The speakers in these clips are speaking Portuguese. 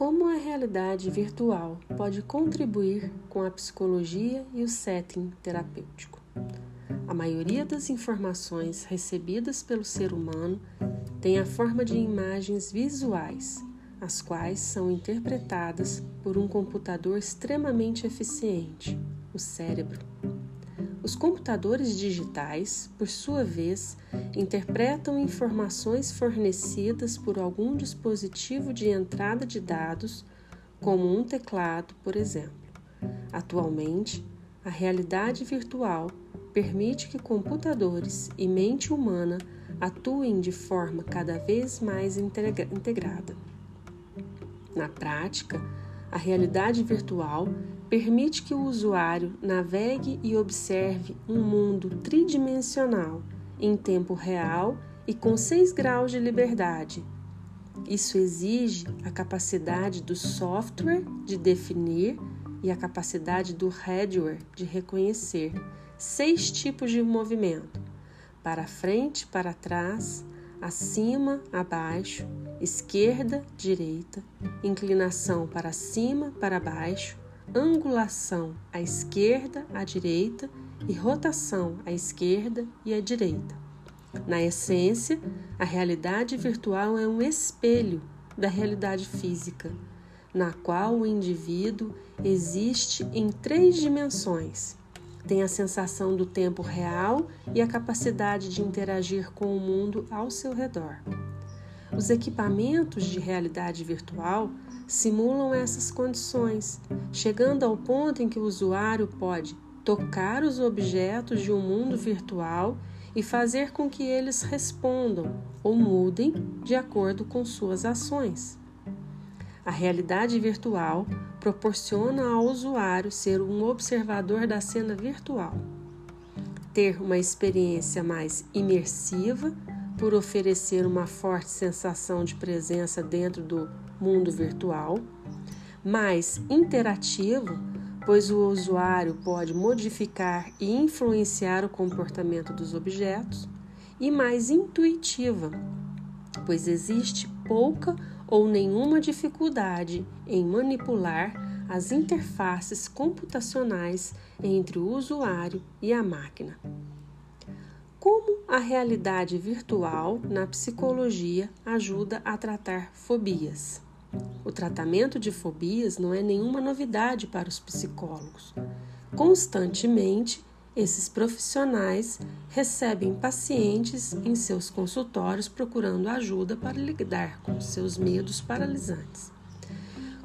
Como a realidade virtual pode contribuir com a psicologia e o setting terapêutico? A maioria das informações recebidas pelo ser humano tem a forma de imagens visuais, as quais são interpretadas por um computador extremamente eficiente, o cérebro. Os computadores digitais, por sua vez, interpretam informações fornecidas por algum dispositivo de entrada de dados, como um teclado, por exemplo. Atualmente, a realidade virtual permite que computadores e mente humana atuem de forma cada vez mais integrada. Na prática, a realidade virtual permite que o usuário navegue e observe um mundo tridimensional em tempo real e com 6 graus de liberdade. Isso exige a capacidade do software de definir e a capacidade do hardware de reconhecer seis tipos de movimento: para frente, para trás, acima, abaixo, esquerda, direita, inclinação para cima, para baixo, angulação à esquerda, à direita e rotação à esquerda e à direita. Na essência, a realidade virtual é um espelho da realidade física, na qual o indivíduo existe em três dimensões. Tem a sensação do tempo real e a capacidade de interagir com o mundo ao seu redor. Os equipamentos de realidade virtual simulam essas condições, chegando ao ponto em que o usuário pode tocar os objetos de um mundo virtual e fazer com que eles respondam ou mudem de acordo com suas ações. A realidade virtual proporciona ao usuário ser um observador da cena virtual, ter uma experiência mais imersiva por oferecer uma forte sensação de presença dentro do mundo virtual, mais interativo, pois o usuário pode modificar e influenciar o comportamento dos objetos, e mais intuitiva, pois existe pouca ou nenhuma dificuldade em manipular as interfaces computacionais entre o usuário e a máquina. Como a realidade virtual na psicologia ajuda a tratar fobias? O tratamento de fobias não é nenhuma novidade para os psicólogos. Constantemente, esses profissionais recebem pacientes em seus consultórios procurando ajuda para lidar com seus medos paralisantes.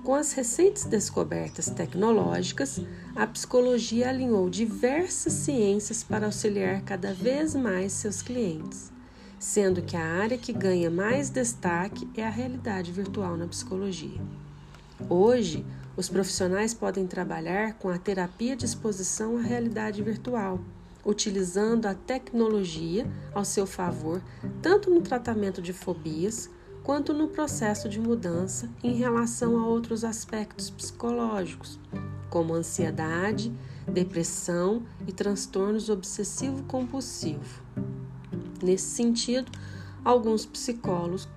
Com as recentes descobertas tecnológicas, a psicologia alinhou diversas ciências para auxiliar cada vez mais seus clientes, sendo que a área que ganha mais destaque é a realidade virtual na psicologia. Hoje, os profissionais podem trabalhar com a terapia de exposição à realidade virtual, utilizando a tecnologia ao seu favor, tanto no tratamento de fobias quanto no processo de mudança em relação a outros aspectos psicológicos, como ansiedade, depressão e transtornos obsessivo-compulsivo. Nesse sentido, alguns psicólogos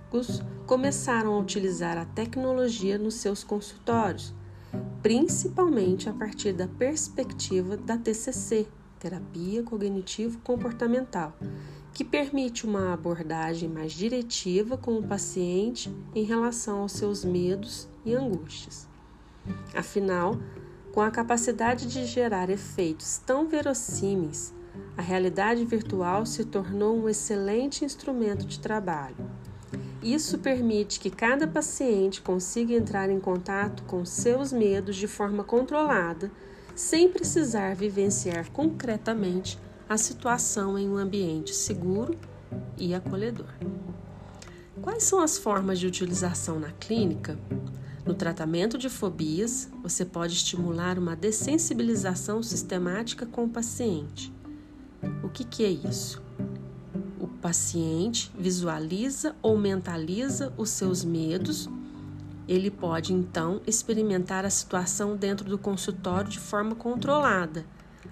começaram a utilizar a tecnologia nos seus consultórios, principalmente a partir da perspectiva da TCC, Terapia Cognitivo Comportamental que permite uma abordagem mais diretiva com o paciente em relação aos seus medos e angústias. Afinal, com a capacidade de gerar efeitos tão verossímeis, a realidade virtual se tornou um excelente instrumento de trabalho. Isso permite que cada paciente consiga entrar em contato com seus medos de forma controlada, sem precisar vivenciar concretamente a situação em um ambiente seguro e acolhedor. Quais são as formas de utilização na clínica? No tratamento de fobias, você pode estimular uma dessensibilização sistemática com o paciente. O que, que é isso? O paciente visualiza ou mentaliza os seus medos. Ele pode então experimentar a situação dentro do consultório de forma controlada.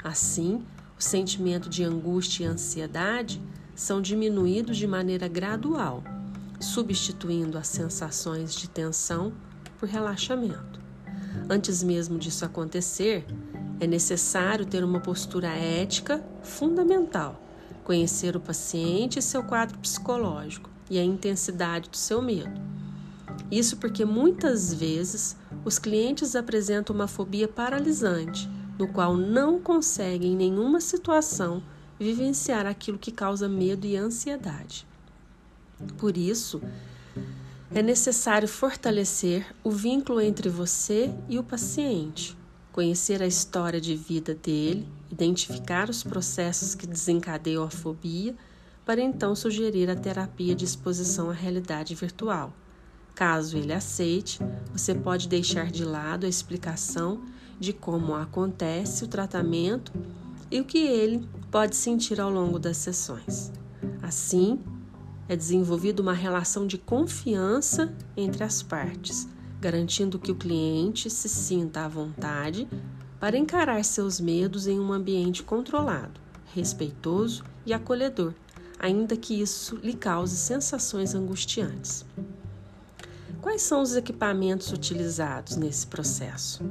Assim, o sentimento de angústia e ansiedade são diminuídos de maneira gradual, substituindo as sensações de tensão por relaxamento. Antes mesmo disso acontecer, é necessário ter uma postura ética fundamental, conhecer o paciente e seu quadro psicológico e a intensidade do seu medo. Isso porque muitas vezes os clientes apresentam uma fobia paralisante, no qual não conseguem em nenhuma situação vivenciar aquilo que causa medo e ansiedade. Por isso, é necessário fortalecer o vínculo entre você e o paciente, conhecer a história de vida dele, identificar os processos que desencadeiam a fobia, para então sugerir a terapia de exposição à realidade virtual. Caso ele aceite, você pode deixar de lado a explicação de como acontece o tratamento e o que ele pode sentir ao longo das sessões. Assim, é desenvolvida uma relação de confiança entre as partes, garantindo que o cliente se sinta à vontade para encarar seus medos em um ambiente controlado, respeitoso e acolhedor, ainda que isso lhe cause sensações angustiantes. Quais são os equipamentos utilizados nesse processo?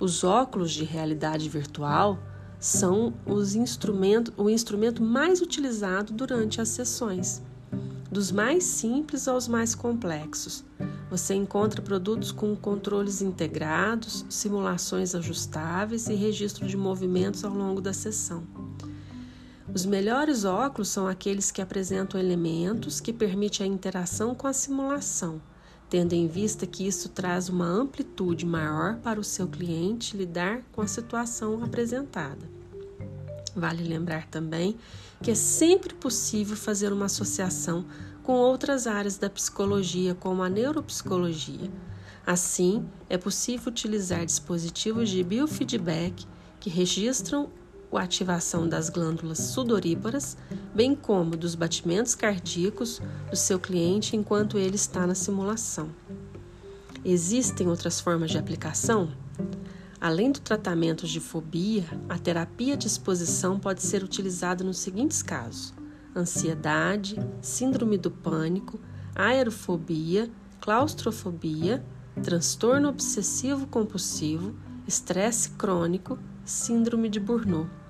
Os óculos de realidade virtual são os instrumento, o instrumento mais utilizado durante as sessões dos mais simples aos mais complexos. Você encontra produtos com controles integrados, simulações ajustáveis e registro de movimentos ao longo da sessão. Os melhores óculos são aqueles que apresentam elementos que permitem a interação com a simulação, tendo em vista que isso traz uma amplitude maior para o seu cliente lidar com a situação apresentada. Vale lembrar também que é sempre possível fazer uma associação com outras áreas da psicologia, como a neuropsicologia. Assim, é possível utilizar dispositivos de biofeedback que registram a ativação das glândulas sudoríparas, bem como dos batimentos cardíacos do seu cliente enquanto ele está na simulação. Existem outras formas de aplicação? Além do tratamento de fobia, a terapia de exposição pode ser utilizada nos seguintes casos: ansiedade, síndrome do pânico, aerofobia, claustrofobia, transtorno obsessivo compulsivo, estresse crônico, síndrome de Burnout.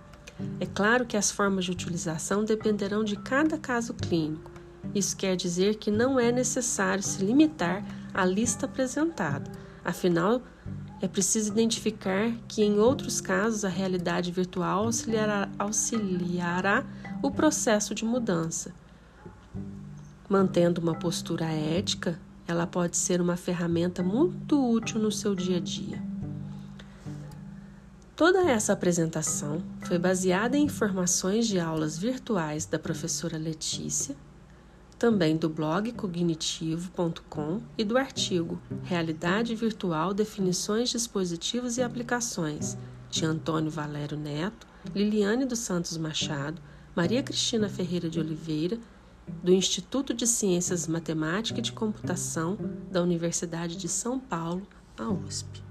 É claro que as formas de utilização dependerão de cada caso clínico. Isso quer dizer que não é necessário se limitar à lista apresentada. Afinal, é preciso identificar que, em outros casos, a realidade virtual auxiliará, auxiliará o processo de mudança. Mantendo uma postura ética, ela pode ser uma ferramenta muito útil no seu dia a dia. Toda essa apresentação foi baseada em informações de aulas virtuais da professora Letícia também do blog cognitivo.com e do artigo Realidade Virtual Definições, Dispositivos e Aplicações, de Antônio Valério Neto, Liliane dos Santos Machado, Maria Cristina Ferreira de Oliveira, do Instituto de Ciências Matemática e de Computação da Universidade de São Paulo, a USP.